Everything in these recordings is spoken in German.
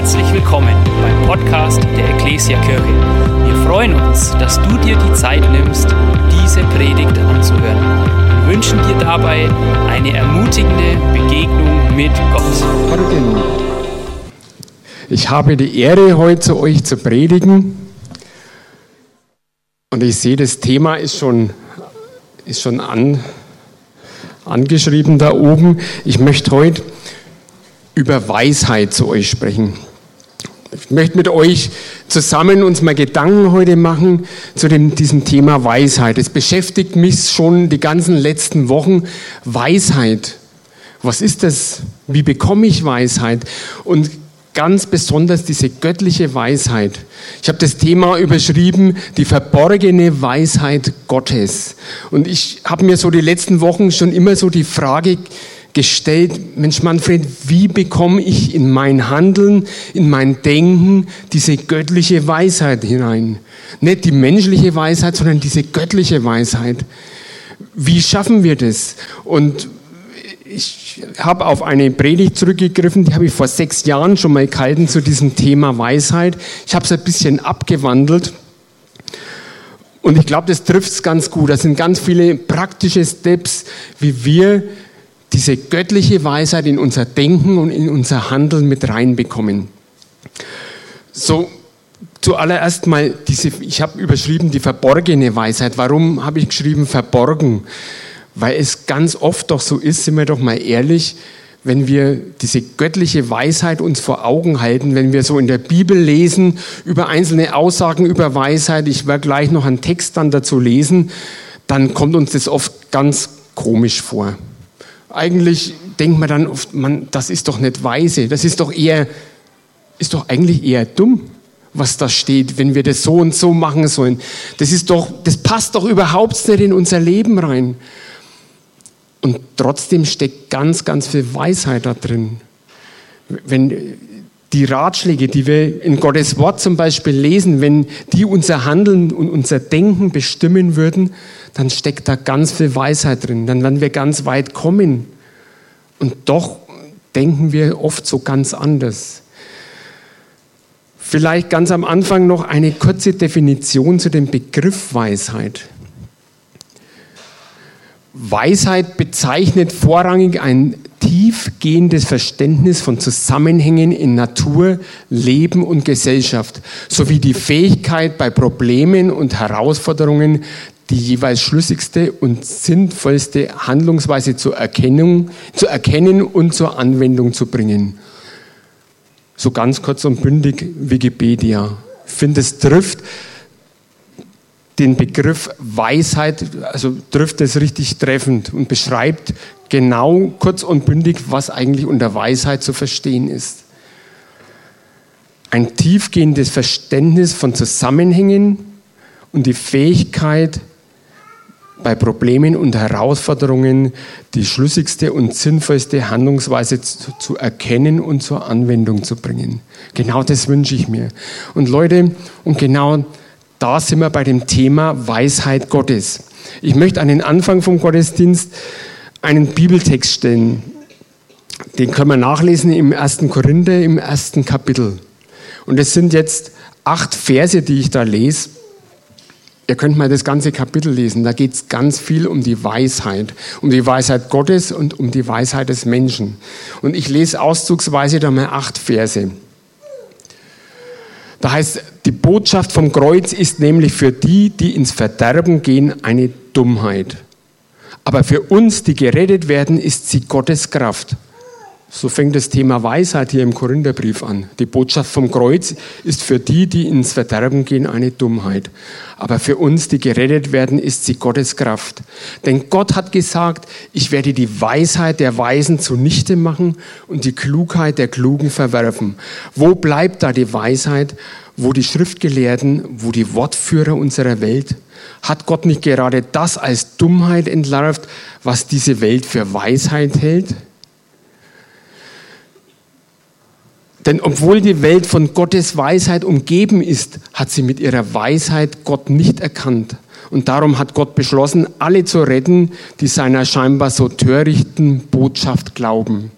Herzlich willkommen beim Podcast der Ecclesia Kirche. Wir freuen uns, dass du dir die Zeit nimmst, diese Predigt anzuhören. Wir wünschen dir dabei eine ermutigende Begegnung mit Gott. Ich habe die Ehre, heute zu euch zu predigen. Und ich sehe, das Thema ist schon, ist schon an, angeschrieben da oben. Ich möchte heute über Weisheit zu euch sprechen. Ich möchte mit euch zusammen uns mal Gedanken heute machen zu dem, diesem Thema Weisheit. Es beschäftigt mich schon die ganzen letzten Wochen. Weisheit. Was ist das? Wie bekomme ich Weisheit? Und ganz besonders diese göttliche Weisheit. Ich habe das Thema überschrieben, die verborgene Weisheit Gottes. Und ich habe mir so die letzten Wochen schon immer so die Frage gestellt, Mensch Manfred, wie bekomme ich in mein Handeln, in mein Denken diese göttliche Weisheit hinein? Nicht die menschliche Weisheit, sondern diese göttliche Weisheit. Wie schaffen wir das? Und ich habe auf eine Predigt zurückgegriffen, die habe ich vor sechs Jahren schon mal gehalten zu diesem Thema Weisheit. Ich habe es ein bisschen abgewandelt. Und ich glaube, das trifft es ganz gut. Das sind ganz viele praktische Steps, wie wir diese göttliche Weisheit in unser Denken und in unser Handeln mit reinbekommen. So, zuallererst mal diese, ich habe überschrieben die verborgene Weisheit. Warum habe ich geschrieben verborgen? Weil es ganz oft doch so ist, sind wir doch mal ehrlich, wenn wir diese göttliche Weisheit uns vor Augen halten, wenn wir so in der Bibel lesen über einzelne Aussagen über Weisheit, ich werde gleich noch einen Text dann dazu lesen, dann kommt uns das oft ganz komisch vor. Eigentlich denkt man dann oft, man, das ist doch nicht weise, das ist doch eher, ist doch eigentlich eher dumm, was da steht, wenn wir das so und so machen sollen. Das ist doch, das passt doch überhaupt nicht in unser Leben rein. Und trotzdem steckt ganz, ganz viel Weisheit da drin. Wenn die Ratschläge, die wir in Gottes Wort zum Beispiel lesen, wenn die unser Handeln und unser Denken bestimmen würden, dann steckt da ganz viel Weisheit drin. Dann werden wir ganz weit kommen. Und doch denken wir oft so ganz anders. Vielleicht ganz am Anfang noch eine kurze Definition zu dem Begriff Weisheit. Weisheit bezeichnet vorrangig ein tiefgehendes Verständnis von Zusammenhängen in Natur, Leben und Gesellschaft sowie die Fähigkeit, bei Problemen und Herausforderungen die jeweils schlüssigste und sinnvollste Handlungsweise zur Erkennung, zu erkennen und zur Anwendung zu bringen. So ganz kurz und bündig Wikipedia. Ich finde, es trifft den Begriff Weisheit, also trifft es richtig treffend und beschreibt genau kurz und bündig, was eigentlich unter Weisheit zu verstehen ist. Ein tiefgehendes Verständnis von Zusammenhängen und die Fähigkeit, bei Problemen und Herausforderungen die schlüssigste und sinnvollste Handlungsweise zu, zu, erkennen und zur Anwendung zu bringen. Genau das wünsche ich mir. Und Leute, und genau da sind wir bei dem Thema Weisheit Gottes. Ich möchte an den Anfang vom Gottesdienst einen Bibeltext stellen. Den können wir nachlesen im ersten Korinther, im ersten Kapitel. Und es sind jetzt acht Verse, die ich da lese. Ihr könnt mal das ganze Kapitel lesen. Da geht es ganz viel um die Weisheit. Um die Weisheit Gottes und um die Weisheit des Menschen. Und ich lese auszugsweise da mal acht Verse. Da heißt, die Botschaft vom Kreuz ist nämlich für die, die ins Verderben gehen, eine Dummheit. Aber für uns, die gerettet werden, ist sie Gottes Kraft. So fängt das Thema Weisheit hier im Korintherbrief an. Die Botschaft vom Kreuz ist für die, die ins Verderben gehen, eine Dummheit. Aber für uns, die gerettet werden, ist sie Gottes Kraft. Denn Gott hat gesagt, ich werde die Weisheit der Weisen zunichte machen und die Klugheit der Klugen verwerfen. Wo bleibt da die Weisheit? Wo die Schriftgelehrten, wo die Wortführer unserer Welt? Hat Gott nicht gerade das als Dummheit entlarvt, was diese Welt für Weisheit hält? Denn obwohl die Welt von Gottes Weisheit umgeben ist, hat sie mit ihrer Weisheit Gott nicht erkannt. Und darum hat Gott beschlossen, alle zu retten, die seiner scheinbar so törichten Botschaft glauben.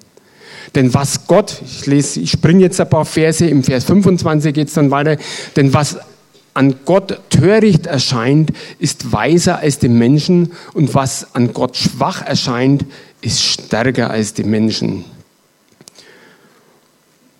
Denn was Gott, ich lese, ich springe jetzt ein paar Verse, im Vers 25 geht es dann weiter, denn was an Gott töricht erscheint, ist weiser als die Menschen und was an Gott schwach erscheint, ist stärker als die Menschen.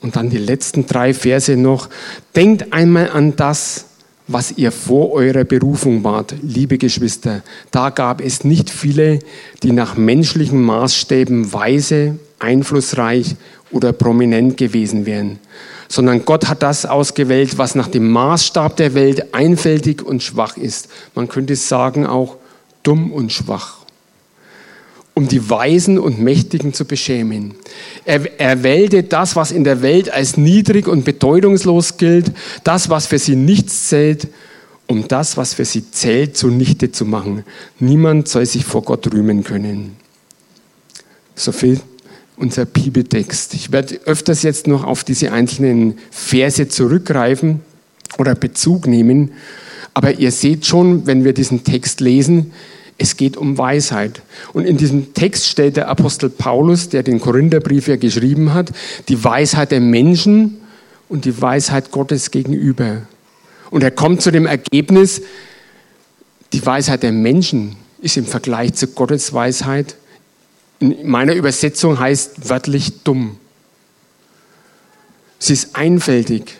Und dann die letzten drei Verse noch. Denkt einmal an das, was ihr vor eurer Berufung wart, liebe Geschwister. Da gab es nicht viele, die nach menschlichen Maßstäben weise, einflussreich oder prominent gewesen wären, sondern Gott hat das ausgewählt, was nach dem Maßstab der Welt einfältig und schwach ist. Man könnte sagen auch dumm und schwach um die Weisen und Mächtigen zu beschämen. Er, er wählte das, was in der Welt als niedrig und bedeutungslos gilt, das, was für sie nichts zählt, um das, was für sie zählt, zunichte zu machen. Niemand soll sich vor Gott rühmen können. So viel unser Bibeltext. Ich werde öfters jetzt noch auf diese einzelnen Verse zurückgreifen oder Bezug nehmen. Aber ihr seht schon, wenn wir diesen Text lesen, es geht um Weisheit. Und in diesem Text stellt der Apostel Paulus, der den Korintherbrief ja geschrieben hat, die Weisheit der Menschen und die Weisheit Gottes gegenüber. Und er kommt zu dem Ergebnis, die Weisheit der Menschen ist im Vergleich zu Gottes Weisheit, in meiner Übersetzung heißt wörtlich dumm. Sie ist einfältig.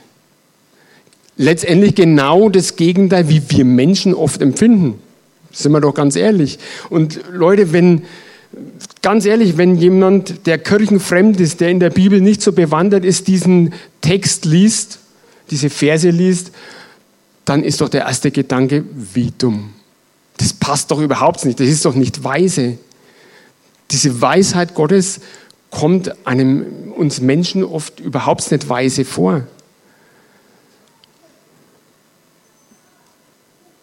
Letztendlich genau das Gegenteil, wie wir Menschen oft empfinden. Sind wir doch ganz ehrlich. Und Leute, wenn, ganz ehrlich, wenn jemand, der kirchenfremd ist, der in der Bibel nicht so bewandert ist, diesen Text liest, diese Verse liest, dann ist doch der erste Gedanke, wie dumm. Das passt doch überhaupt nicht. Das ist doch nicht weise. Diese Weisheit Gottes kommt einem, uns Menschen oft überhaupt nicht weise vor.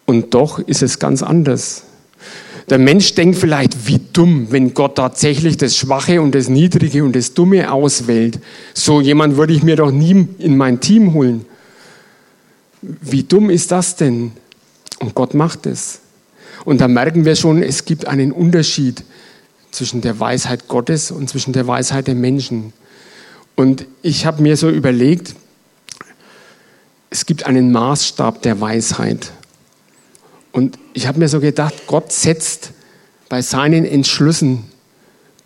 Und doch ist es ganz anders. Der Mensch denkt vielleicht, wie dumm, wenn Gott tatsächlich das Schwache und das Niedrige und das Dumme auswählt. So jemand würde ich mir doch nie in mein Team holen. Wie dumm ist das denn? Und Gott macht es. Und da merken wir schon, es gibt einen Unterschied zwischen der Weisheit Gottes und zwischen der Weisheit der Menschen. Und ich habe mir so überlegt, es gibt einen Maßstab der Weisheit. Und ich habe mir so gedacht, Gott setzt bei seinen Entschlüssen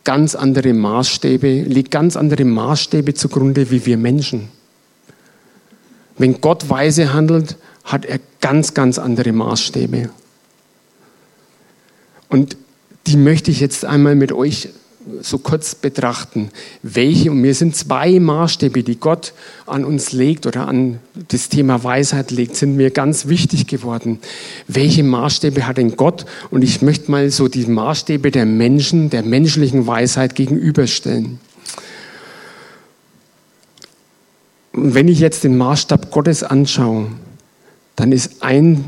ganz andere Maßstäbe, legt ganz andere Maßstäbe zugrunde wie wir Menschen. Wenn Gott weise handelt, hat er ganz, ganz andere Maßstäbe. Und die möchte ich jetzt einmal mit euch so kurz betrachten, welche, und mir sind zwei Maßstäbe, die Gott an uns legt oder an das Thema Weisheit legt, sind mir ganz wichtig geworden. Welche Maßstäbe hat denn Gott? Und ich möchte mal so die Maßstäbe der Menschen, der menschlichen Weisheit gegenüberstellen. Und wenn ich jetzt den Maßstab Gottes anschaue, dann ist ein,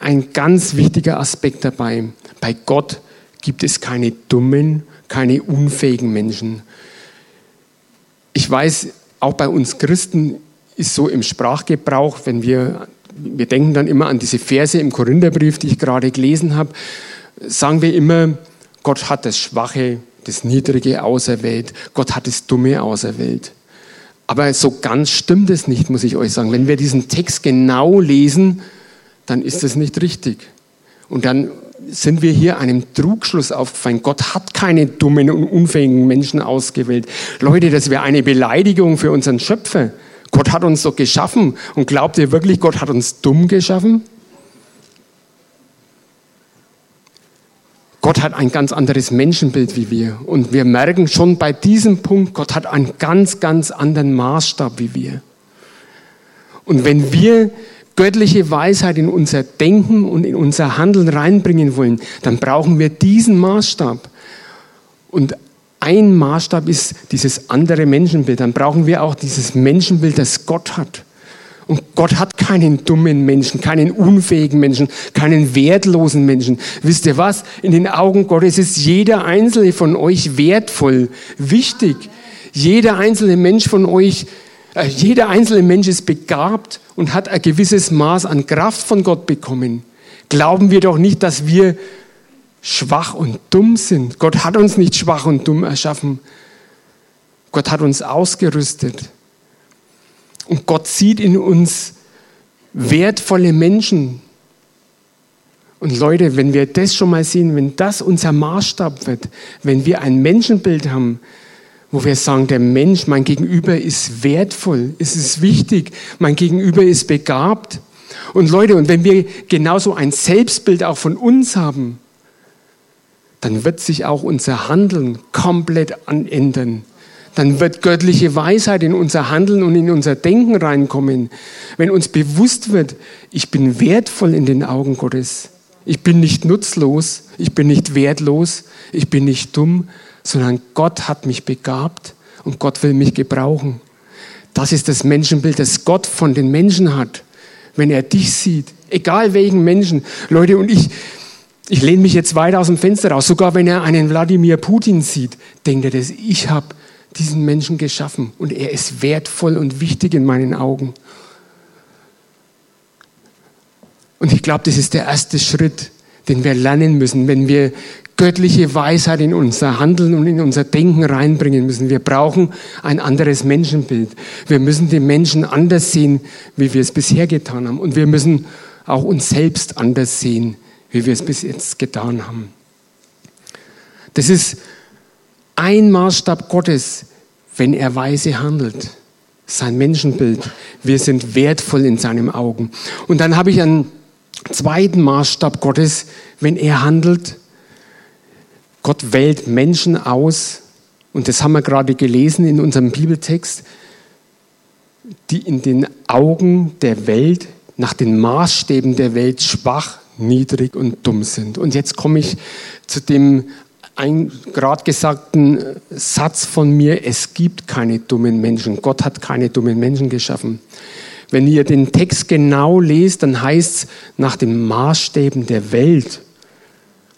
ein ganz wichtiger Aspekt dabei. Bei Gott gibt es keine dummen keine unfähigen Menschen. Ich weiß, auch bei uns Christen ist so im Sprachgebrauch, wenn wir, wir denken dann immer an diese Verse im Korintherbrief, die ich gerade gelesen habe, sagen wir immer, Gott hat das Schwache, das Niedrige auserwählt, Gott hat das Dumme auserwählt. Aber so ganz stimmt es nicht, muss ich euch sagen. Wenn wir diesen Text genau lesen, dann ist das nicht richtig. Und dann sind wir hier einem Trugschluss aufgefallen. Gott hat keine dummen und unfähigen Menschen ausgewählt. Leute, das wäre eine Beleidigung für unseren Schöpfer. Gott hat uns doch geschaffen. Und glaubt ihr wirklich, Gott hat uns dumm geschaffen? Gott hat ein ganz anderes Menschenbild wie wir. Und wir merken schon bei diesem Punkt, Gott hat einen ganz, ganz anderen Maßstab wie wir. Und wenn wir göttliche Weisheit in unser Denken und in unser Handeln reinbringen wollen, dann brauchen wir diesen Maßstab. Und ein Maßstab ist dieses andere Menschenbild. Dann brauchen wir auch dieses Menschenbild, das Gott hat. Und Gott hat keinen dummen Menschen, keinen unfähigen Menschen, keinen wertlosen Menschen. Wisst ihr was? In den Augen Gottes ist jeder einzelne von euch wertvoll, wichtig. Jeder einzelne Mensch von euch jeder einzelne Mensch ist begabt und hat ein gewisses Maß an Kraft von Gott bekommen. Glauben wir doch nicht, dass wir schwach und dumm sind. Gott hat uns nicht schwach und dumm erschaffen. Gott hat uns ausgerüstet. Und Gott sieht in uns wertvolle Menschen. Und Leute, wenn wir das schon mal sehen, wenn das unser Maßstab wird, wenn wir ein Menschenbild haben, wo wir sagen, der Mensch, mein Gegenüber ist wertvoll, es ist wichtig, mein Gegenüber ist begabt. Und Leute, und wenn wir genauso ein Selbstbild auch von uns haben, dann wird sich auch unser Handeln komplett ändern. Dann wird göttliche Weisheit in unser Handeln und in unser Denken reinkommen. Wenn uns bewusst wird, ich bin wertvoll in den Augen Gottes. Ich bin nicht nutzlos, ich bin nicht wertlos, ich bin nicht dumm, sondern Gott hat mich begabt und Gott will mich gebrauchen. Das ist das Menschenbild, das Gott von den Menschen hat. Wenn er dich sieht, egal welchen Menschen. Leute, und ich, ich lehne mich jetzt weiter aus dem Fenster raus. Sogar wenn er einen Wladimir Putin sieht, denkt er, dass ich habe diesen Menschen geschaffen und er ist wertvoll und wichtig in meinen Augen. Und ich glaube, das ist der erste Schritt, den wir lernen müssen, wenn wir göttliche Weisheit in unser Handeln und in unser Denken reinbringen müssen. Wir brauchen ein anderes Menschenbild. Wir müssen die Menschen anders sehen, wie wir es bisher getan haben. Und wir müssen auch uns selbst anders sehen, wie wir es bis jetzt getan haben. Das ist ein Maßstab Gottes, wenn er weise handelt. Sein Menschenbild. Wir sind wertvoll in seinen Augen. Und dann habe ich einen zweiten Maßstab Gottes, wenn er handelt, Gott wählt Menschen aus, und das haben wir gerade gelesen in unserem Bibeltext, die in den Augen der Welt, nach den Maßstäben der Welt schwach, niedrig und dumm sind. Und jetzt komme ich zu dem gerade gesagten Satz von mir, es gibt keine dummen Menschen. Gott hat keine dummen Menschen geschaffen. Wenn ihr den Text genau lest, dann heißt es nach den Maßstäben der Welt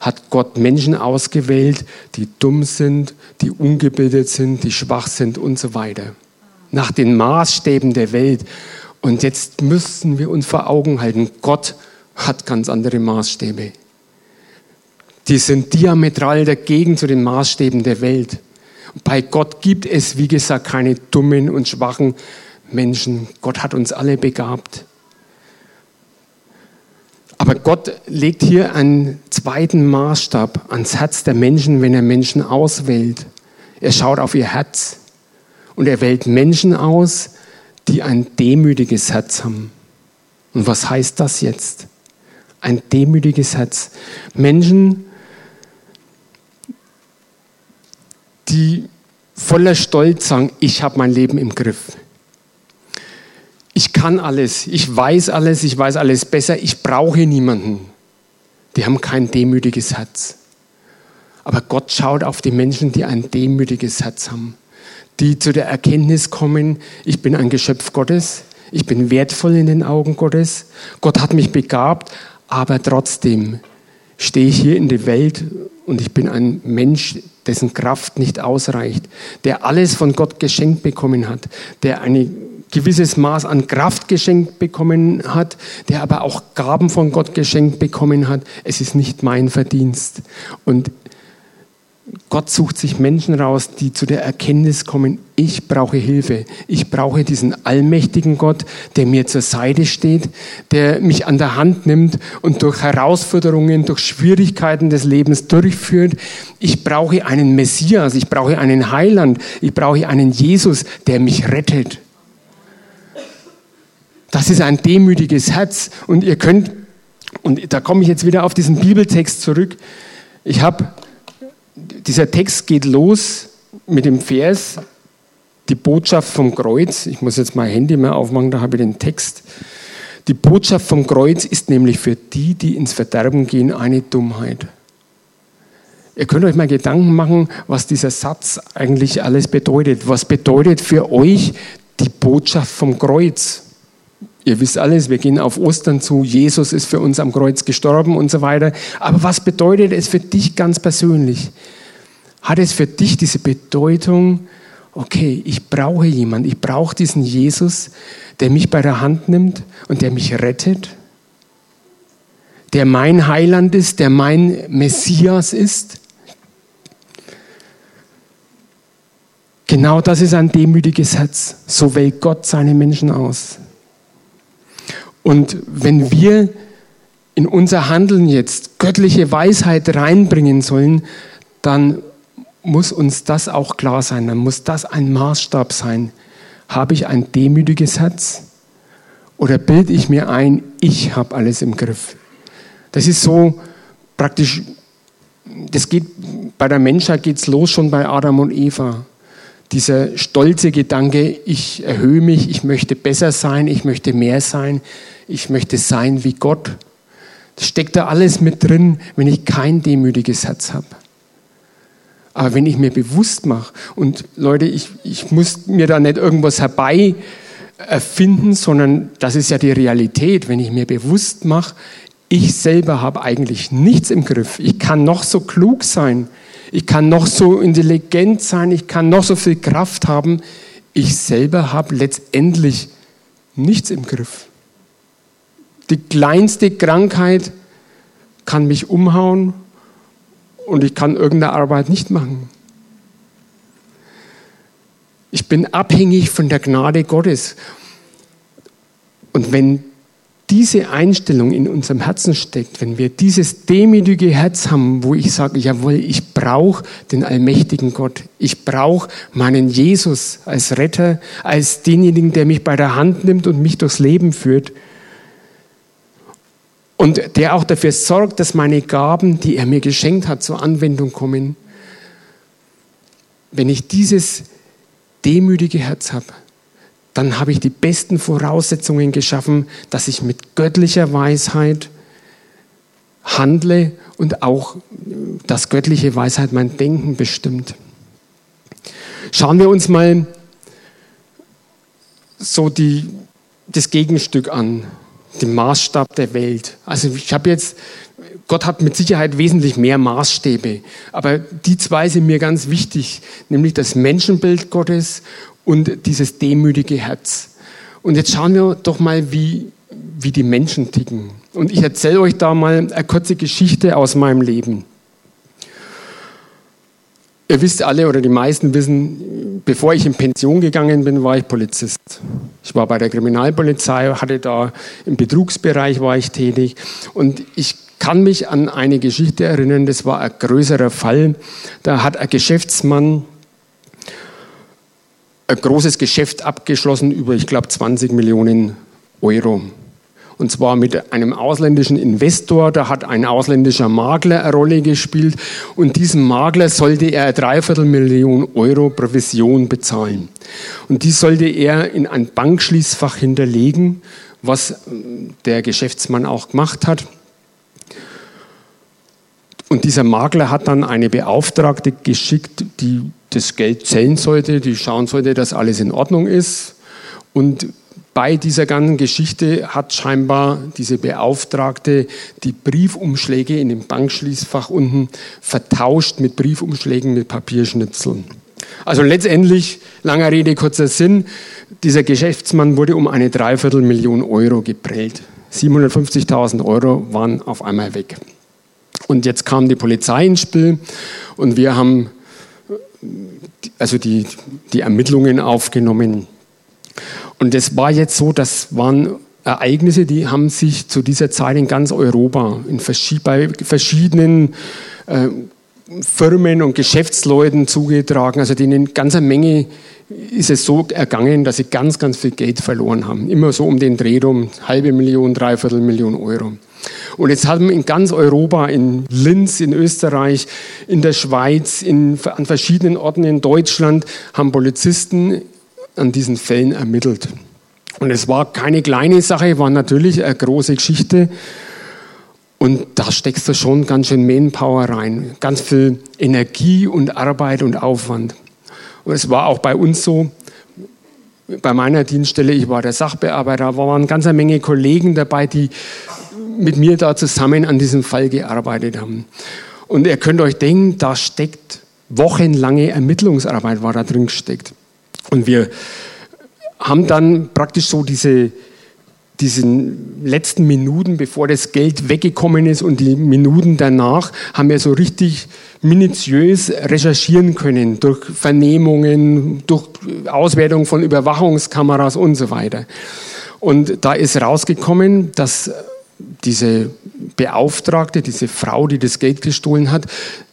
hat Gott Menschen ausgewählt, die dumm sind, die ungebildet sind, die schwach sind und so weiter. Nach den Maßstäben der Welt. Und jetzt müssen wir uns vor Augen halten, Gott hat ganz andere Maßstäbe. Die sind diametral dagegen zu den Maßstäben der Welt. Bei Gott gibt es, wie gesagt, keine dummen und schwachen Menschen. Gott hat uns alle begabt. Aber Gott legt hier einen zweiten Maßstab ans Herz der Menschen, wenn er Menschen auswählt. Er schaut auf ihr Herz und er wählt Menschen aus, die ein demütiges Herz haben. Und was heißt das jetzt? Ein demütiges Herz. Menschen, die voller Stolz sagen, ich habe mein Leben im Griff ich kann alles, ich weiß alles, ich weiß alles besser, ich brauche niemanden. Die haben kein demütiges Herz. Aber Gott schaut auf die Menschen, die ein demütiges Herz haben, die zu der Erkenntnis kommen, ich bin ein Geschöpf Gottes, ich bin wertvoll in den Augen Gottes, Gott hat mich begabt, aber trotzdem stehe ich hier in der Welt und ich bin ein Mensch, dessen Kraft nicht ausreicht, der alles von Gott geschenkt bekommen hat, der eine gewisses Maß an Kraft geschenkt bekommen hat, der aber auch Gaben von Gott geschenkt bekommen hat. Es ist nicht mein Verdienst. Und Gott sucht sich Menschen raus, die zu der Erkenntnis kommen, ich brauche Hilfe. Ich brauche diesen allmächtigen Gott, der mir zur Seite steht, der mich an der Hand nimmt und durch Herausforderungen, durch Schwierigkeiten des Lebens durchführt. Ich brauche einen Messias, ich brauche einen Heiland, ich brauche einen Jesus, der mich rettet. Das ist ein demütiges Herz. Und ihr könnt, und da komme ich jetzt wieder auf diesen Bibeltext zurück. Ich habe, dieser Text geht los mit dem Vers, die Botschaft vom Kreuz. Ich muss jetzt mein Handy mal aufmachen, da habe ich den Text. Die Botschaft vom Kreuz ist nämlich für die, die ins Verderben gehen, eine Dummheit. Ihr könnt euch mal Gedanken machen, was dieser Satz eigentlich alles bedeutet. Was bedeutet für euch die Botschaft vom Kreuz? Ihr wisst alles, wir gehen auf Ostern zu, Jesus ist für uns am Kreuz gestorben und so weiter. Aber was bedeutet es für dich ganz persönlich? Hat es für dich diese Bedeutung, okay, ich brauche jemanden, ich brauche diesen Jesus, der mich bei der Hand nimmt und der mich rettet, der mein Heiland ist, der mein Messias ist? Genau das ist ein demütiges Herz. So wählt Gott seine Menschen aus. Und wenn wir in unser Handeln jetzt göttliche Weisheit reinbringen sollen, dann muss uns das auch klar sein, dann muss das ein Maßstab sein. Habe ich ein demütiges Herz oder bilde ich mir ein, ich habe alles im Griff? Das ist so praktisch, das geht bei der Menschheit geht es los schon bei Adam und Eva. Dieser stolze Gedanke, ich erhöhe mich, ich möchte besser sein, ich möchte mehr sein, ich möchte sein wie Gott. Das steckt da alles mit drin, wenn ich kein demütiges Herz habe. Aber wenn ich mir bewusst mache, und Leute, ich, ich muss mir da nicht irgendwas herbei erfinden, sondern das ist ja die Realität. Wenn ich mir bewusst mache, ich selber habe eigentlich nichts im Griff. Ich kann noch so klug sein, ich kann noch so intelligent sein, ich kann noch so viel Kraft haben. Ich selber habe letztendlich nichts im Griff. Die kleinste Krankheit kann mich umhauen und ich kann irgendeine Arbeit nicht machen. Ich bin abhängig von der Gnade Gottes. Und wenn diese Einstellung in unserem Herzen steckt, wenn wir dieses demütige Herz haben, wo ich sage, jawohl, ich brauche den allmächtigen Gott, ich brauche meinen Jesus als Retter, als denjenigen, der mich bei der Hand nimmt und mich durchs Leben führt, und der auch dafür sorgt, dass meine Gaben, die er mir geschenkt hat, zur Anwendung kommen. Wenn ich dieses demütige Herz habe, dann habe ich die besten Voraussetzungen geschaffen, dass ich mit göttlicher Weisheit handle und auch dass göttliche Weisheit mein Denken bestimmt. Schauen wir uns mal so die, das Gegenstück an dem Maßstab der Welt. Also ich habe jetzt, Gott hat mit Sicherheit wesentlich mehr Maßstäbe, aber die zwei sind mir ganz wichtig, nämlich das Menschenbild Gottes und dieses demütige Herz. Und jetzt schauen wir doch mal, wie, wie die Menschen ticken. Und ich erzähle euch da mal eine kurze Geschichte aus meinem Leben. Ihr wisst alle oder die meisten wissen, bevor ich in Pension gegangen bin, war ich Polizist. Ich war bei der Kriminalpolizei, hatte da im Betrugsbereich war ich tätig und ich kann mich an eine Geschichte erinnern, das war ein größerer Fall. Da hat ein Geschäftsmann ein großes Geschäft abgeschlossen über, ich glaube, 20 Millionen Euro und zwar mit einem ausländischen Investor. Da hat ein ausländischer Makler eine Rolle gespielt und diesem Makler sollte er eine Dreiviertelmillion Euro Provision bezahlen. Und die sollte er in ein Bankschließfach hinterlegen, was äh, der Geschäftsmann auch gemacht hat. Und dieser Makler hat dann eine Beauftragte geschickt, die das Geld zählen sollte, die schauen sollte, dass alles in Ordnung ist. Und bei dieser ganzen Geschichte hat scheinbar diese Beauftragte die Briefumschläge in dem Bankschließfach unten vertauscht mit Briefumschlägen mit Papierschnitzeln. Also letztendlich, langer Rede, kurzer Sinn, dieser Geschäftsmann wurde um eine Dreiviertelmillion Euro geprellt. 750.000 Euro waren auf einmal weg. Und jetzt kam die Polizei ins Spiel und wir haben also die, die Ermittlungen aufgenommen. Und es war jetzt so, das waren Ereignisse, die haben sich zu dieser Zeit in ganz Europa, in bei verschiedenen äh, Firmen und Geschäftsleuten zugetragen. Also denen ganzer Menge ist es so ergangen, dass sie ganz, ganz viel Geld verloren haben. Immer so um den Dreh rum, halbe Million, dreiviertel Million Euro. Und jetzt haben in ganz Europa, in Linz, in Österreich, in der Schweiz, in, an verschiedenen Orten in Deutschland, haben Polizisten an diesen Fällen ermittelt. Und es war keine kleine Sache, war natürlich eine große Geschichte. Und da steckst du schon ganz schön Manpower rein, ganz viel Energie und Arbeit und Aufwand. Und es war auch bei uns so, bei meiner Dienststelle, ich war der Sachbearbeiter, da waren eine ganze Menge Kollegen dabei, die mit mir da zusammen an diesem Fall gearbeitet haben. Und ihr könnt euch denken, da steckt wochenlange Ermittlungsarbeit war da drin gesteckt. Und wir haben dann praktisch so diese, diesen letzten Minuten, bevor das Geld weggekommen ist und die Minuten danach, haben wir so richtig minutiös recherchieren können durch Vernehmungen, durch Auswertung von Überwachungskameras und so weiter. Und da ist rausgekommen, dass diese Beauftragte, diese Frau, die das Geld gestohlen hat,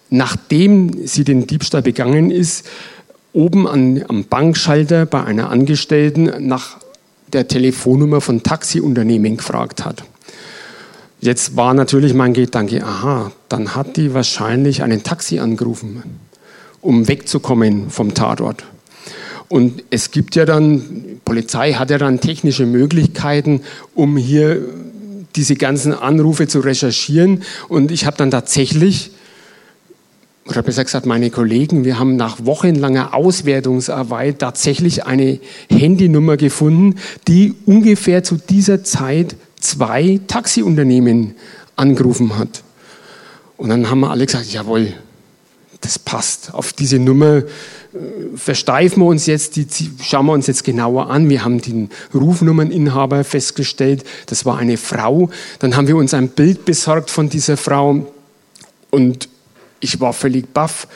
nachdem sie den Diebstahl begangen ist, oben an, am Bankschalter bei einer Angestellten nach der Telefonnummer von Taxiunternehmen gefragt hat. Jetzt war natürlich mein Gedanke, aha, dann hat die wahrscheinlich einen Taxi angerufen, um wegzukommen vom Tatort. Und es gibt ja dann, Polizei hat ja dann technische Möglichkeiten, um hier diese ganzen Anrufe zu recherchieren. Und ich habe dann tatsächlich oder besser gesagt meine Kollegen, wir haben nach wochenlanger Auswertungsarbeit tatsächlich eine Handynummer gefunden, die ungefähr zu dieser Zeit zwei Taxiunternehmen angerufen hat. Und dann haben wir alle gesagt, jawohl, das passt. Auf diese Nummer äh, versteifen wir uns jetzt, die schauen wir uns jetzt genauer an. Wir haben den Rufnummerninhaber festgestellt, das war eine Frau. Dann haben wir uns ein Bild besorgt von dieser Frau und ich war völlig baff.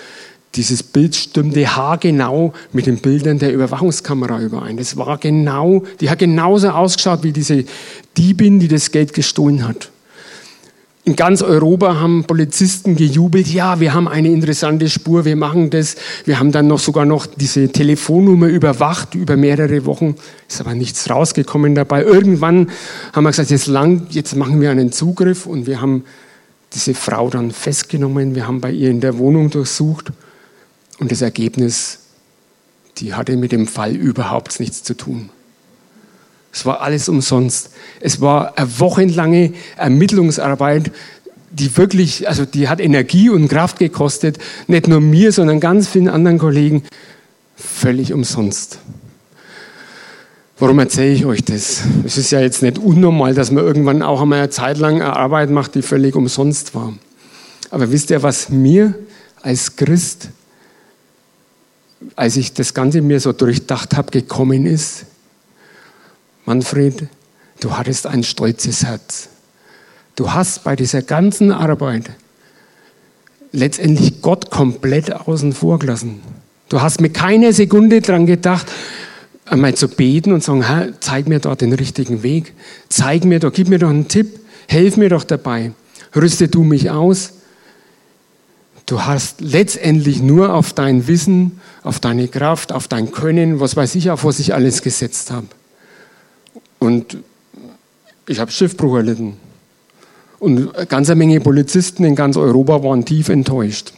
Dieses Bild stimmte haargenau mit den Bildern der Überwachungskamera überein. Das war genau, die hat genauso ausgeschaut wie diese Diebin, die das Geld gestohlen hat. In ganz Europa haben Polizisten gejubelt, ja, wir haben eine interessante Spur, wir machen das. Wir haben dann noch sogar noch diese Telefonnummer überwacht über mehrere Wochen. Ist aber nichts rausgekommen dabei. Irgendwann haben wir gesagt, jetzt lang, jetzt machen wir einen Zugriff und wir haben diese Frau dann festgenommen. Wir haben bei ihr in der Wohnung durchsucht und das Ergebnis, die hatte mit dem Fall überhaupt nichts zu tun. Es war alles umsonst. Es war eine wochenlange Ermittlungsarbeit, die wirklich, also die hat Energie und Kraft gekostet. Nicht nur mir, sondern ganz vielen anderen Kollegen. Völlig umsonst. Warum erzähle ich euch das? Es ist ja jetzt nicht unnormal, dass man irgendwann auch einmal eine Zeit lang eine Arbeit macht, die völlig umsonst war. Aber wisst ihr, was mir als Christ, als ich das Ganze mir so durchdacht habe, gekommen ist? Manfred, du hattest ein stolzes Herz. Du hast bei dieser ganzen Arbeit letztendlich Gott komplett außen vor gelassen. Du hast mir keine Sekunde dran gedacht, einmal zu beten und sagen, Herr, zeig mir dort den richtigen Weg, zeig mir doch, gib mir doch einen Tipp, helf mir doch dabei, rüste du mich aus. Du hast letztendlich nur auf dein Wissen, auf deine Kraft, auf dein Können, was weiß ich, auf was ich alles gesetzt habe. Und ich habe Schiffbruch erlitten. Und eine ganze Menge Polizisten in ganz Europa waren tief enttäuscht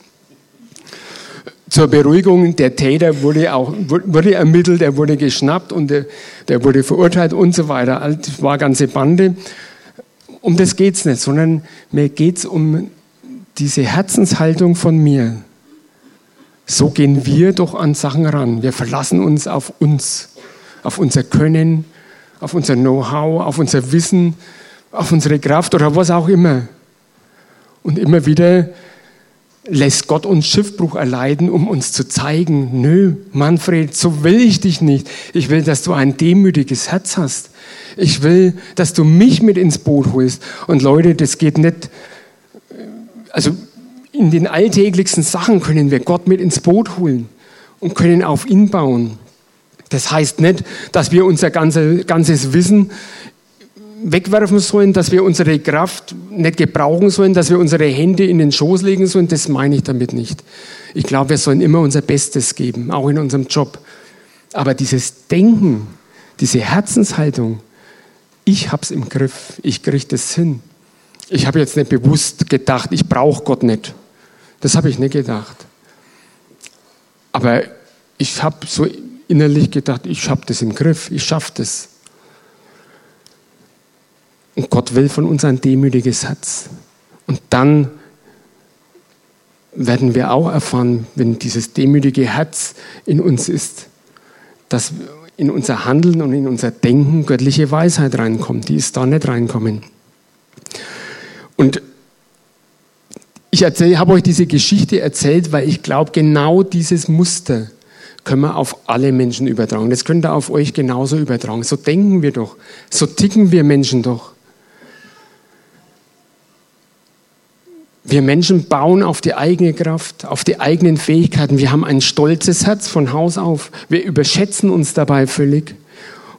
zur Beruhigung, der Täter wurde auch wurde ermittelt, er wurde geschnappt und der, der wurde verurteilt und so weiter. Das war eine ganze Bande. Um das geht es nicht, sondern mir geht es um diese Herzenshaltung von mir. So gehen wir doch an Sachen ran. Wir verlassen uns auf uns, auf unser Können, auf unser Know-how, auf unser Wissen, auf unsere Kraft oder was auch immer. Und immer wieder lässt Gott uns Schiffbruch erleiden, um uns zu zeigen, nö, Manfred, so will ich dich nicht. Ich will, dass du ein demütiges Herz hast. Ich will, dass du mich mit ins Boot holst. Und Leute, das geht nicht, also in den alltäglichsten Sachen können wir Gott mit ins Boot holen und können auf ihn bauen. Das heißt nicht, dass wir unser ganzes Wissen wegwerfen sollen, dass wir unsere Kraft nicht gebrauchen sollen, dass wir unsere Hände in den Schoß legen sollen, das meine ich damit nicht. Ich glaube, wir sollen immer unser Bestes geben, auch in unserem Job. Aber dieses Denken, diese Herzenshaltung, ich habe es im Griff, ich kriege das hin. Ich habe jetzt nicht bewusst gedacht, ich brauche Gott nicht. Das habe ich nicht gedacht. Aber ich habe so innerlich gedacht, ich habe das im Griff, ich schaffe das. Und Gott will von uns ein demütiges Herz. Und dann werden wir auch erfahren, wenn dieses demütige Herz in uns ist, dass in unser Handeln und in unser Denken göttliche Weisheit reinkommt. Die ist da nicht reinkommen. Und ich habe euch diese Geschichte erzählt, weil ich glaube, genau dieses Muster können wir auf alle Menschen übertragen. Das könnt ihr auf euch genauso übertragen. So denken wir doch. So ticken wir Menschen doch. Wir Menschen bauen auf die eigene Kraft, auf die eigenen Fähigkeiten. Wir haben ein stolzes Herz von Haus auf. Wir überschätzen uns dabei völlig.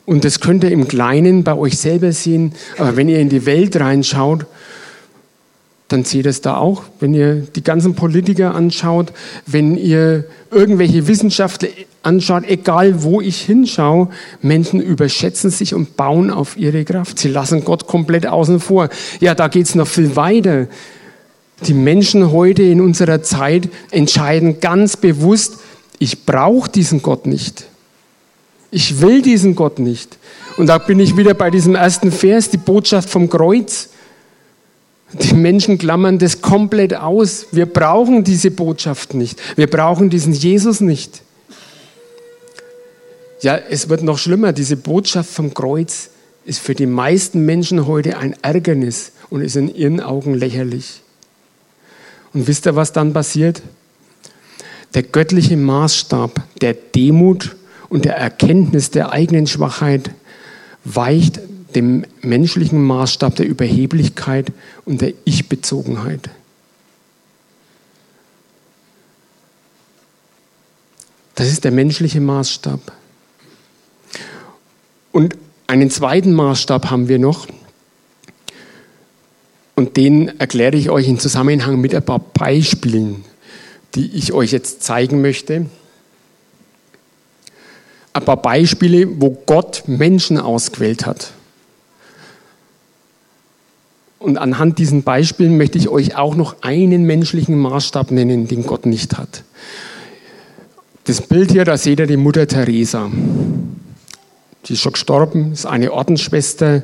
Und das könnt ihr im Kleinen bei euch selber sehen. Aber wenn ihr in die Welt reinschaut, dann seht es da auch. Wenn ihr die ganzen Politiker anschaut, wenn ihr irgendwelche Wissenschaftler anschaut, egal wo ich hinschaue, Menschen überschätzen sich und bauen auf ihre Kraft. Sie lassen Gott komplett außen vor. Ja, da geht es noch viel weiter. Die Menschen heute in unserer Zeit entscheiden ganz bewusst, ich brauche diesen Gott nicht. Ich will diesen Gott nicht. Und da bin ich wieder bei diesem ersten Vers, die Botschaft vom Kreuz. Die Menschen klammern das komplett aus. Wir brauchen diese Botschaft nicht. Wir brauchen diesen Jesus nicht. Ja, es wird noch schlimmer. Diese Botschaft vom Kreuz ist für die meisten Menschen heute ein Ärgernis und ist in ihren Augen lächerlich. Und wisst ihr, was dann passiert? Der göttliche Maßstab der Demut und der Erkenntnis der eigenen Schwachheit weicht dem menschlichen Maßstab der Überheblichkeit und der Ich-Bezogenheit. Das ist der menschliche Maßstab. Und einen zweiten Maßstab haben wir noch, und den erkläre ich euch in Zusammenhang mit ein paar Beispielen, die ich euch jetzt zeigen möchte. Ein paar Beispiele, wo Gott Menschen ausgewählt hat. Und anhand diesen Beispielen möchte ich euch auch noch einen menschlichen Maßstab nennen, den Gott nicht hat. Das Bild hier, da seht ihr die Mutter Teresa. Die ist schon gestorben, ist eine Ordensschwester,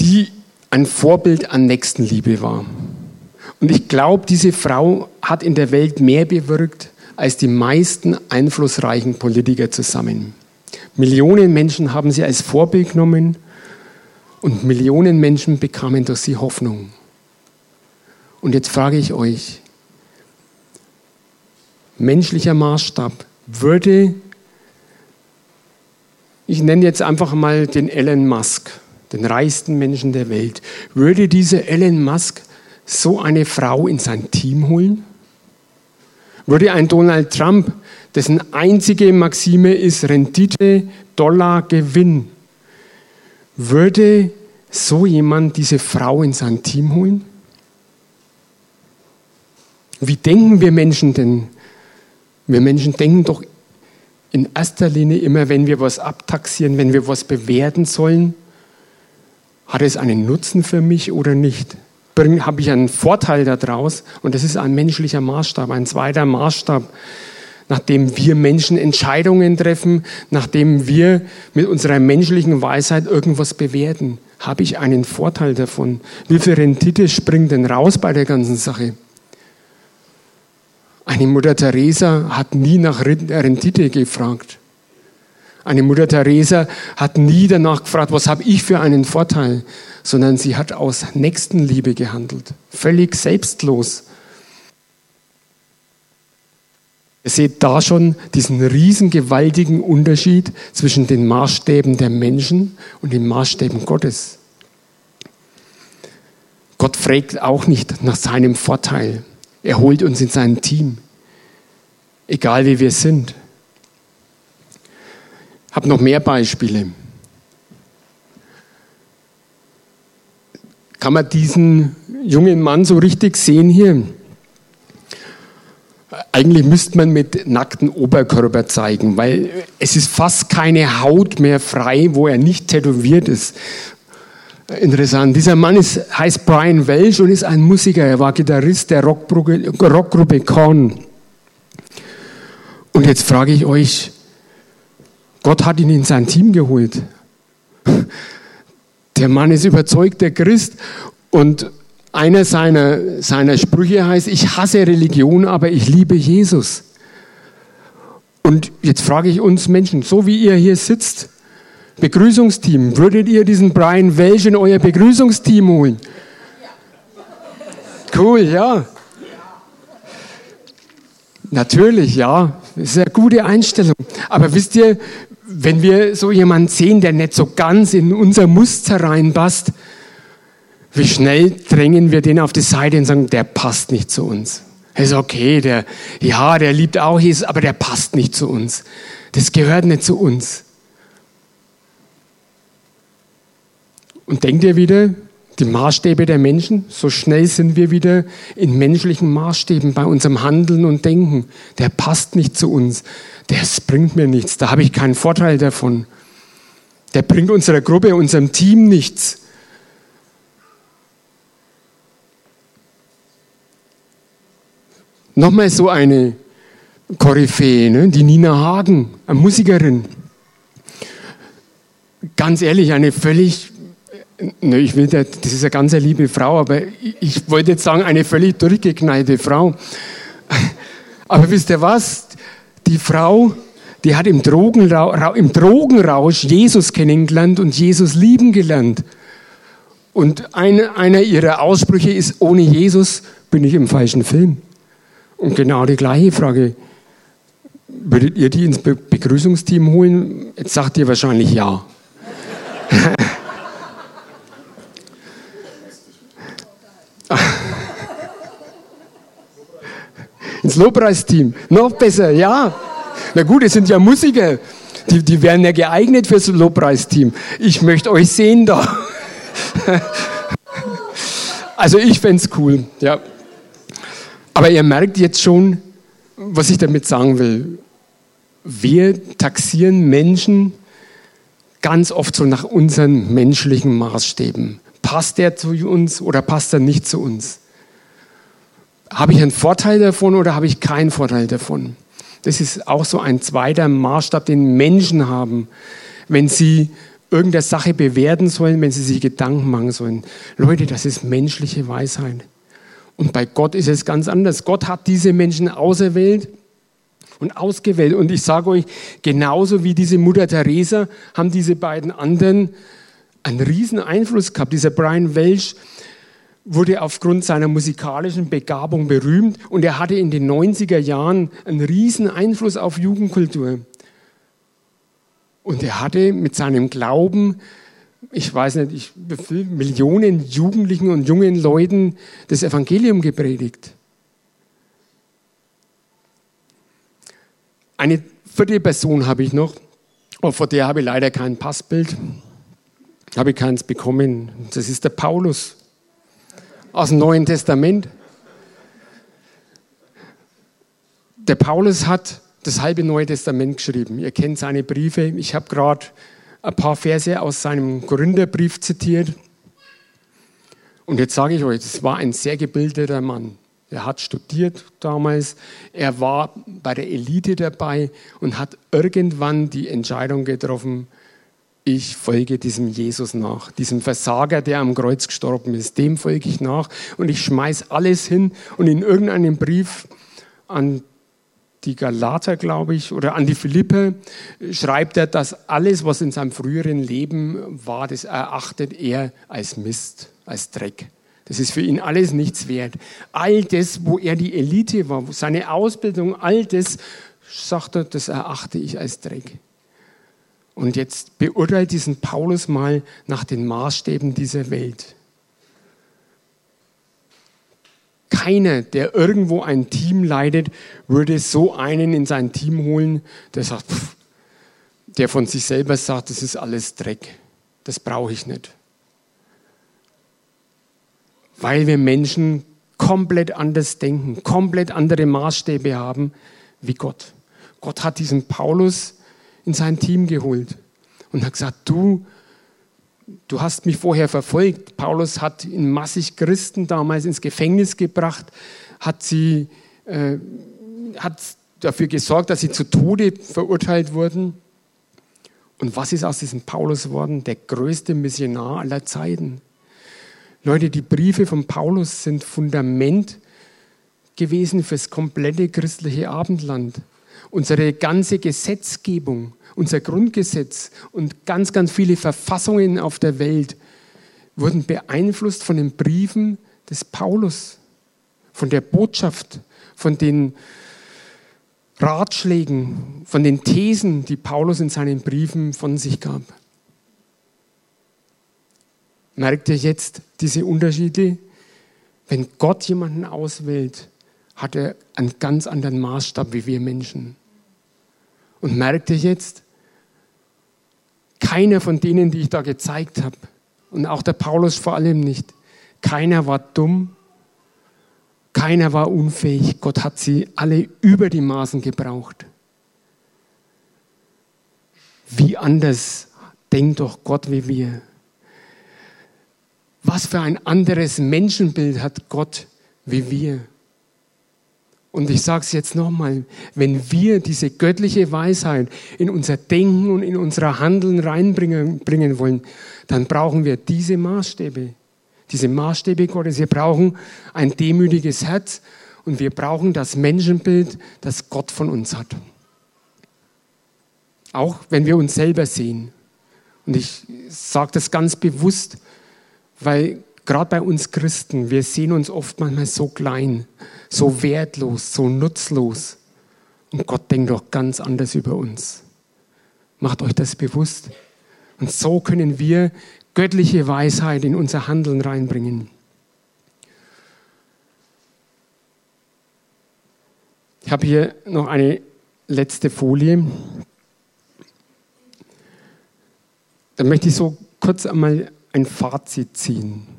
die ein Vorbild an Nächstenliebe war. Und ich glaube, diese Frau hat in der Welt mehr bewirkt als die meisten einflussreichen Politiker zusammen. Millionen Menschen haben sie als Vorbild genommen und Millionen Menschen bekamen durch sie Hoffnung. Und jetzt frage ich euch, menschlicher Maßstab würde, ich nenne jetzt einfach mal den Elon Musk, den reichsten Menschen der Welt. Würde dieser Elon Musk so eine Frau in sein Team holen? Würde ein Donald Trump, dessen einzige Maxime ist Rendite, Dollar, Gewinn, würde so jemand diese Frau in sein Team holen? Wie denken wir Menschen denn? Wir Menschen denken doch in erster Linie immer, wenn wir was abtaxieren, wenn wir was bewerten sollen, hat es einen Nutzen für mich oder nicht? Habe ich einen Vorteil daraus? Und das ist ein menschlicher Maßstab, ein zweiter Maßstab, nachdem wir Menschen Entscheidungen treffen, nachdem wir mit unserer menschlichen Weisheit irgendwas bewerten. Habe ich einen Vorteil davon? Wie viel Rendite springt denn raus bei der ganzen Sache? Eine Mutter Teresa hat nie nach Rendite gefragt. Eine Mutter Teresa hat nie danach gefragt, was habe ich für einen Vorteil, sondern sie hat aus Nächstenliebe gehandelt, völlig selbstlos. Ihr seht da schon diesen riesengewaltigen Unterschied zwischen den Maßstäben der Menschen und den Maßstäben Gottes. Gott fragt auch nicht nach seinem Vorteil. Er holt uns in sein Team, egal wie wir sind habe noch mehr Beispiele. Kann man diesen jungen Mann so richtig sehen hier? Eigentlich müsste man mit nackten Oberkörper zeigen, weil es ist fast keine Haut mehr frei, wo er nicht tätowiert ist. Interessant. Dieser Mann ist, heißt Brian Welch und ist ein Musiker. Er war Gitarrist der Rockgruppe Korn. Und jetzt frage ich euch, Gott hat ihn in sein Team geholt. Der Mann ist überzeugter Christ und einer seiner, seiner Sprüche heißt, ich hasse Religion, aber ich liebe Jesus. Und jetzt frage ich uns Menschen, so wie ihr hier sitzt, Begrüßungsteam, würdet ihr diesen Brian Welch in euer Begrüßungsteam holen? Cool, ja. Natürlich, ja. Das ist eine gute Einstellung. Aber wisst ihr, wenn wir so jemanden sehen, der nicht so ganz in unser Muster reinpasst, wie schnell drängen wir den auf die Seite und sagen, der passt nicht zu uns. Er ist okay, der, ja, der liebt auch Jesus, aber der passt nicht zu uns. Das gehört nicht zu uns. Und denkt ihr wieder, die Maßstäbe der Menschen, so schnell sind wir wieder in menschlichen Maßstäben bei unserem Handeln und Denken. Der passt nicht zu uns. Das bringt mir nichts. Da habe ich keinen Vorteil davon. Der bringt unserer Gruppe, unserem Team nichts. Nochmal so eine Koryphäe, ne? die Nina Hagen, eine Musikerin. Ganz ehrlich, eine völlig Ne, ich will, das ist eine ganz liebe Frau, aber ich wollte jetzt sagen, eine völlig durchgeknallte Frau. Aber wisst ihr was? Die Frau, die hat im, Drogenrausch, im Drogenrausch Jesus kennengelernt und Jesus lieben gelernt. Und eine, einer ihrer Aussprüche ist, ohne Jesus bin ich im falschen Film. Und genau die gleiche Frage. Würdet ihr die ins Begrüßungsteam holen? Jetzt sagt ihr wahrscheinlich ja. ins Lobpreisteam. Noch besser, ja. Na gut, es sind ja Musiker. Die, die wären ja geeignet fürs Lobpreisteam. Ich möchte euch sehen da. Also ich fände es cool, ja. Aber ihr merkt jetzt schon, was ich damit sagen will. Wir taxieren Menschen ganz oft so nach unseren menschlichen Maßstäben. Passt der zu uns oder passt er nicht zu uns? habe ich einen Vorteil davon oder habe ich keinen Vorteil davon? Das ist auch so ein zweiter Maßstab, den Menschen haben, wenn sie irgendeine Sache bewerten sollen, wenn sie sich Gedanken machen sollen. Leute, das ist menschliche Weisheit. Und bei Gott ist es ganz anders. Gott hat diese Menschen auserwählt und ausgewählt. Und ich sage euch, genauso wie diese Mutter Teresa haben diese beiden anderen einen riesen Einfluss gehabt. Dieser Brian Welch, wurde aufgrund seiner musikalischen Begabung berühmt und er hatte in den 90er Jahren einen riesen Einfluss auf Jugendkultur. Und er hatte mit seinem Glauben, ich weiß nicht, ich, Millionen Jugendlichen und jungen Leuten das Evangelium gepredigt. Eine vierte Person habe ich noch, aber vor der habe ich leider kein Passbild, habe ich keins bekommen. Das ist der Paulus aus dem Neuen Testament. Der Paulus hat das halbe Neue Testament geschrieben. Ihr kennt seine Briefe. Ich habe gerade ein paar Verse aus seinem Gründerbrief zitiert. Und jetzt sage ich euch, das war ein sehr gebildeter Mann. Er hat studiert damals, er war bei der Elite dabei und hat irgendwann die Entscheidung getroffen, ich folge diesem Jesus nach, diesem Versager, der am Kreuz gestorben ist, dem folge ich nach und ich schmeiß alles hin und in irgendeinem Brief an die Galater, glaube ich, oder an die Philippe schreibt er, dass alles, was in seinem früheren Leben war, das erachtet er als Mist, als Dreck. Das ist für ihn alles nichts wert. All das, wo er die Elite war, seine Ausbildung, all das, sagt er, das erachte ich als Dreck. Und jetzt beurteilt diesen Paulus mal nach den Maßstäben dieser Welt. Keiner, der irgendwo ein Team leitet, würde so einen in sein Team holen, der sagt, pff, der von sich selber sagt, das ist alles Dreck. Das brauche ich nicht. Weil wir Menschen komplett anders denken, komplett andere Maßstäbe haben wie Gott. Gott hat diesen Paulus in sein Team geholt und hat gesagt, du, du hast mich vorher verfolgt. Paulus hat massig Christen damals ins Gefängnis gebracht, hat sie, äh, hat dafür gesorgt, dass sie zu Tode verurteilt wurden. Und was ist aus diesem Paulus geworden? Der größte Missionar aller Zeiten. Leute, die Briefe von Paulus sind Fundament gewesen fürs komplette christliche Abendland. Unsere ganze Gesetzgebung, unser Grundgesetz und ganz, ganz viele Verfassungen auf der Welt wurden beeinflusst von den Briefen des Paulus, von der Botschaft, von den Ratschlägen, von den Thesen, die Paulus in seinen Briefen von sich gab. Merkt ihr jetzt diese Unterschiede? Wenn Gott jemanden auswählt, hat er einen ganz anderen Maßstab wie wir Menschen. Und merkt ihr jetzt, keiner von denen, die ich da gezeigt habe, und auch der Paulus vor allem nicht, keiner war dumm, keiner war unfähig. Gott hat sie alle über die Maßen gebraucht. Wie anders denkt doch Gott wie wir. Was für ein anderes Menschenbild hat Gott wie wir. Und ich sage es jetzt nochmal, wenn wir diese göttliche Weisheit in unser Denken und in unser Handeln reinbringen bringen wollen, dann brauchen wir diese Maßstäbe diese Maßstäbe Gottes. Wir brauchen ein demütiges Herz und wir brauchen das Menschenbild, das Gott von uns hat. Auch wenn wir uns selber sehen. Und ich sage das ganz bewusst, weil gerade bei uns Christen, wir sehen uns oft manchmal so klein, so wertlos, so nutzlos. Und Gott denkt doch ganz anders über uns. Macht euch das bewusst. Und so können wir göttliche Weisheit in unser Handeln reinbringen. Ich habe hier noch eine letzte Folie. Da möchte ich so kurz einmal ein Fazit ziehen.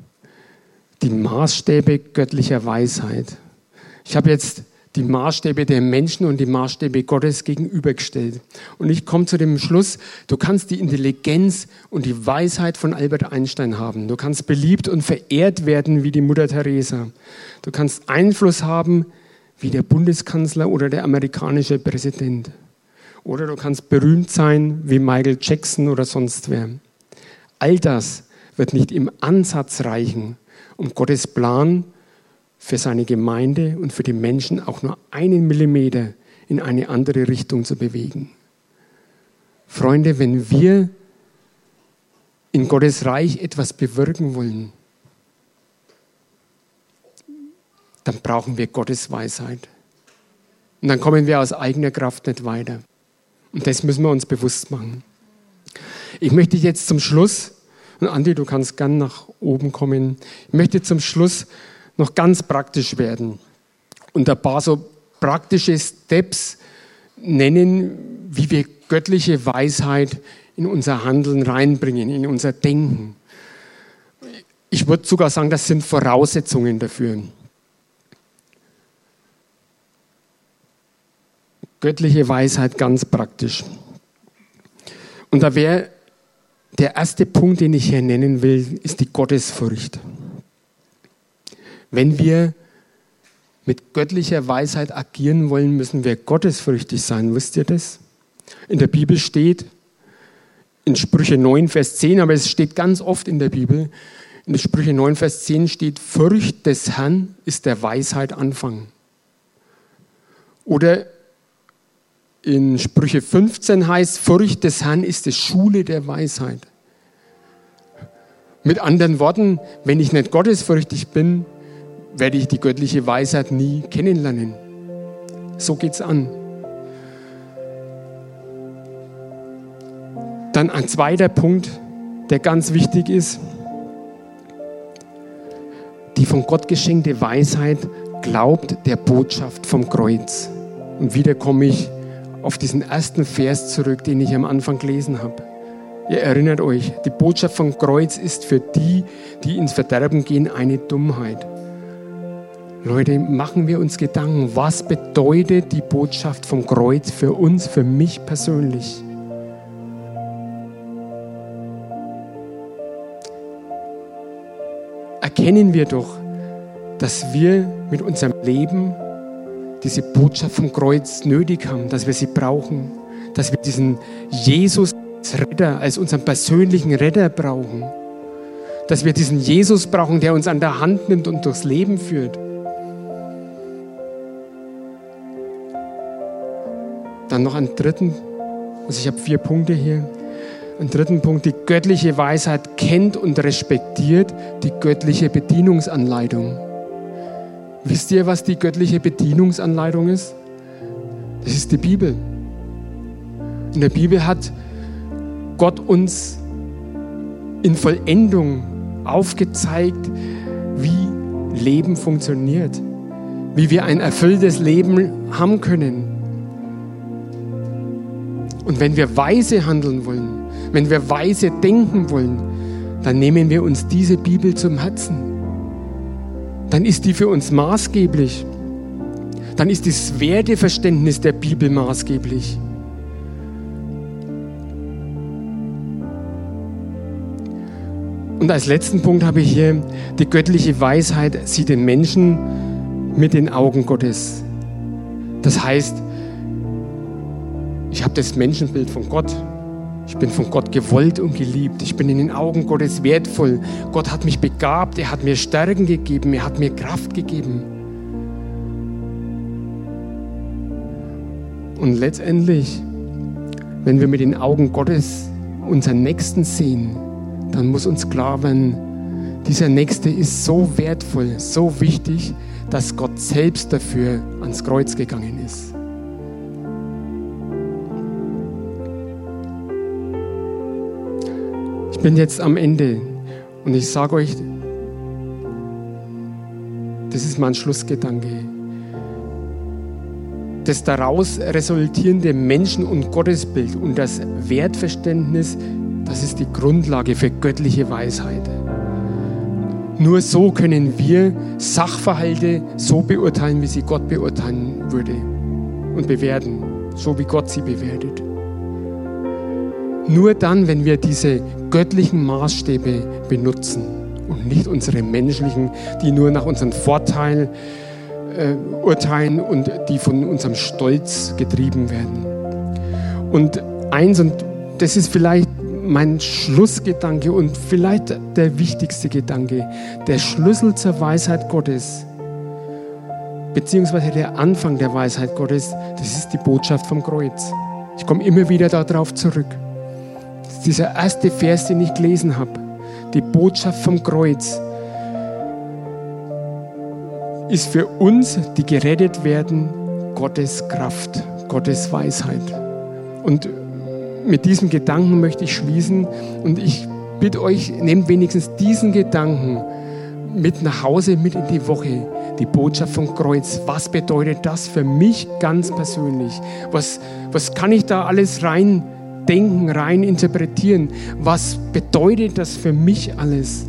Die Maßstäbe göttlicher Weisheit. Ich habe jetzt die Maßstäbe der Menschen und die Maßstäbe Gottes gegenübergestellt. Und ich komme zu dem Schluss, du kannst die Intelligenz und die Weisheit von Albert Einstein haben. Du kannst beliebt und verehrt werden wie die Mutter Teresa. Du kannst Einfluss haben wie der Bundeskanzler oder der amerikanische Präsident. Oder du kannst berühmt sein wie Michael Jackson oder sonst wer. All das wird nicht im Ansatz reichen, um Gottes Plan für seine Gemeinde und für die Menschen auch nur einen Millimeter in eine andere Richtung zu bewegen. Freunde, wenn wir in Gottes Reich etwas bewirken wollen, dann brauchen wir Gottes Weisheit. Und dann kommen wir aus eigener Kraft nicht weiter. Und das müssen wir uns bewusst machen. Ich möchte jetzt zum Schluss, und Andi, du kannst gern nach oben kommen, ich möchte zum Schluss noch ganz praktisch werden und ein paar so praktische Steps nennen, wie wir göttliche Weisheit in unser Handeln reinbringen, in unser Denken. Ich würde sogar sagen, das sind Voraussetzungen dafür. Göttliche Weisheit ganz praktisch. Und da wäre der erste Punkt, den ich hier nennen will, ist die Gottesfurcht. Wenn wir mit göttlicher Weisheit agieren wollen, müssen wir gottesfürchtig sein. Wisst ihr das? In der Bibel steht, in Sprüche 9, Vers 10, aber es steht ganz oft in der Bibel, in Sprüche 9, Vers 10 steht, Furcht des Herrn ist der Weisheit Anfang. Oder in Sprüche 15 heißt, Furcht des Herrn ist die Schule der Weisheit. Mit anderen Worten, wenn ich nicht gottesfürchtig bin, werde ich die göttliche Weisheit nie kennenlernen. So geht's an. Dann ein zweiter Punkt, der ganz wichtig ist. Die von Gott geschenkte Weisheit glaubt der Botschaft vom Kreuz. Und wieder komme ich auf diesen ersten Vers zurück, den ich am Anfang gelesen habe. Ihr erinnert euch, die Botschaft vom Kreuz ist für die, die ins Verderben gehen, eine Dummheit. Leute, machen wir uns Gedanken, was bedeutet die Botschaft vom Kreuz für uns, für mich persönlich? Erkennen wir doch, dass wir mit unserem Leben diese Botschaft vom Kreuz nötig haben, dass wir sie brauchen, dass wir diesen Jesus als Retter, als unseren persönlichen Retter brauchen, dass wir diesen Jesus brauchen, der uns an der Hand nimmt und durchs Leben führt. Dann noch einen dritten, also ich habe vier Punkte hier. Einen dritten Punkt, die göttliche Weisheit kennt und respektiert die göttliche Bedienungsanleitung. Wisst ihr, was die göttliche Bedienungsanleitung ist? Das ist die Bibel. In der Bibel hat Gott uns in Vollendung aufgezeigt, wie Leben funktioniert, wie wir ein erfülltes Leben haben können. Und wenn wir weise handeln wollen, wenn wir weise denken wollen, dann nehmen wir uns diese Bibel zum Herzen. Dann ist die für uns maßgeblich. Dann ist das Werteverständnis der Bibel maßgeblich. Und als letzten Punkt habe ich hier, die göttliche Weisheit sieht den Menschen mit den Augen Gottes. Das heißt, ich habe das Menschenbild von Gott. Ich bin von Gott gewollt und geliebt. Ich bin in den Augen Gottes wertvoll. Gott hat mich begabt. Er hat mir Stärken gegeben. Er hat mir Kraft gegeben. Und letztendlich, wenn wir mit den Augen Gottes unseren Nächsten sehen, dann muss uns klar werden, dieser Nächste ist so wertvoll, so wichtig, dass Gott selbst dafür ans Kreuz gegangen ist. Bin jetzt am Ende und ich sage euch, das ist mein Schlussgedanke. Das daraus resultierende Menschen- und Gottesbild und das Wertverständnis das ist die Grundlage für göttliche Weisheit. Nur so können wir Sachverhalte so beurteilen, wie sie Gott beurteilen würde und bewerten, so wie Gott sie bewertet. Nur dann, wenn wir diese göttlichen Maßstäbe benutzen und nicht unsere menschlichen, die nur nach unserem Vorteil äh, urteilen und die von unserem Stolz getrieben werden. Und eins, und das ist vielleicht mein Schlussgedanke und vielleicht der wichtigste Gedanke, der Schlüssel zur Weisheit Gottes, beziehungsweise der Anfang der Weisheit Gottes, das ist die Botschaft vom Kreuz. Ich komme immer wieder darauf zurück. Dieser erste Vers, den ich gelesen habe. Die Botschaft vom Kreuz ist für uns, die gerettet werden, Gottes Kraft, Gottes Weisheit. Und mit diesem Gedanken möchte ich schließen und ich bitte euch, nehmt wenigstens diesen Gedanken mit nach Hause, mit in die Woche. Die Botschaft vom Kreuz. Was bedeutet das für mich ganz persönlich? Was, was kann ich da alles rein denken, rein interpretieren? Was bedeutet das für mich alles?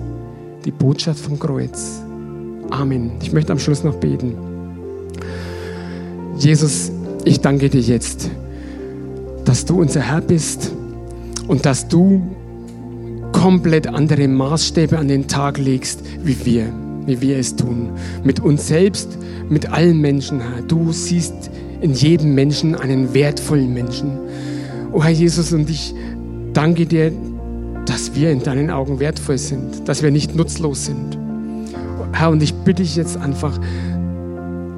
Die Botschaft vom Kreuz. Amen. Ich möchte am Schluss noch beten. Jesus, ich danke dir jetzt dass du unser Herr bist und dass du komplett andere Maßstäbe an den Tag legst, wie wir, wie wir es tun. Mit uns selbst, mit allen Menschen, Herr. Du siehst in jedem Menschen einen wertvollen Menschen. Oh Herr Jesus, und ich danke dir, dass wir in deinen Augen wertvoll sind, dass wir nicht nutzlos sind. Herr, und ich bitte dich jetzt einfach,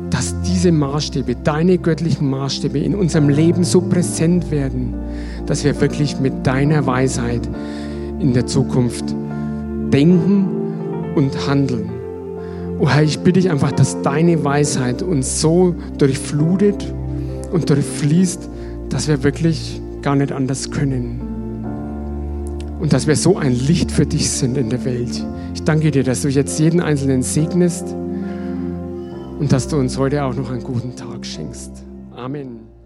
dass diese Maßstäbe, deine göttlichen Maßstäbe in unserem Leben so präsent werden, dass wir wirklich mit deiner Weisheit in der Zukunft denken und handeln. Oh Herr, ich bitte dich einfach, dass deine Weisheit uns so durchflutet und durchfließt, dass wir wirklich gar nicht anders können. Und dass wir so ein Licht für dich sind in der Welt. Ich danke dir, dass du jetzt jeden Einzelnen segnest und dass du uns heute auch noch einen guten Tag schenkst. Amen.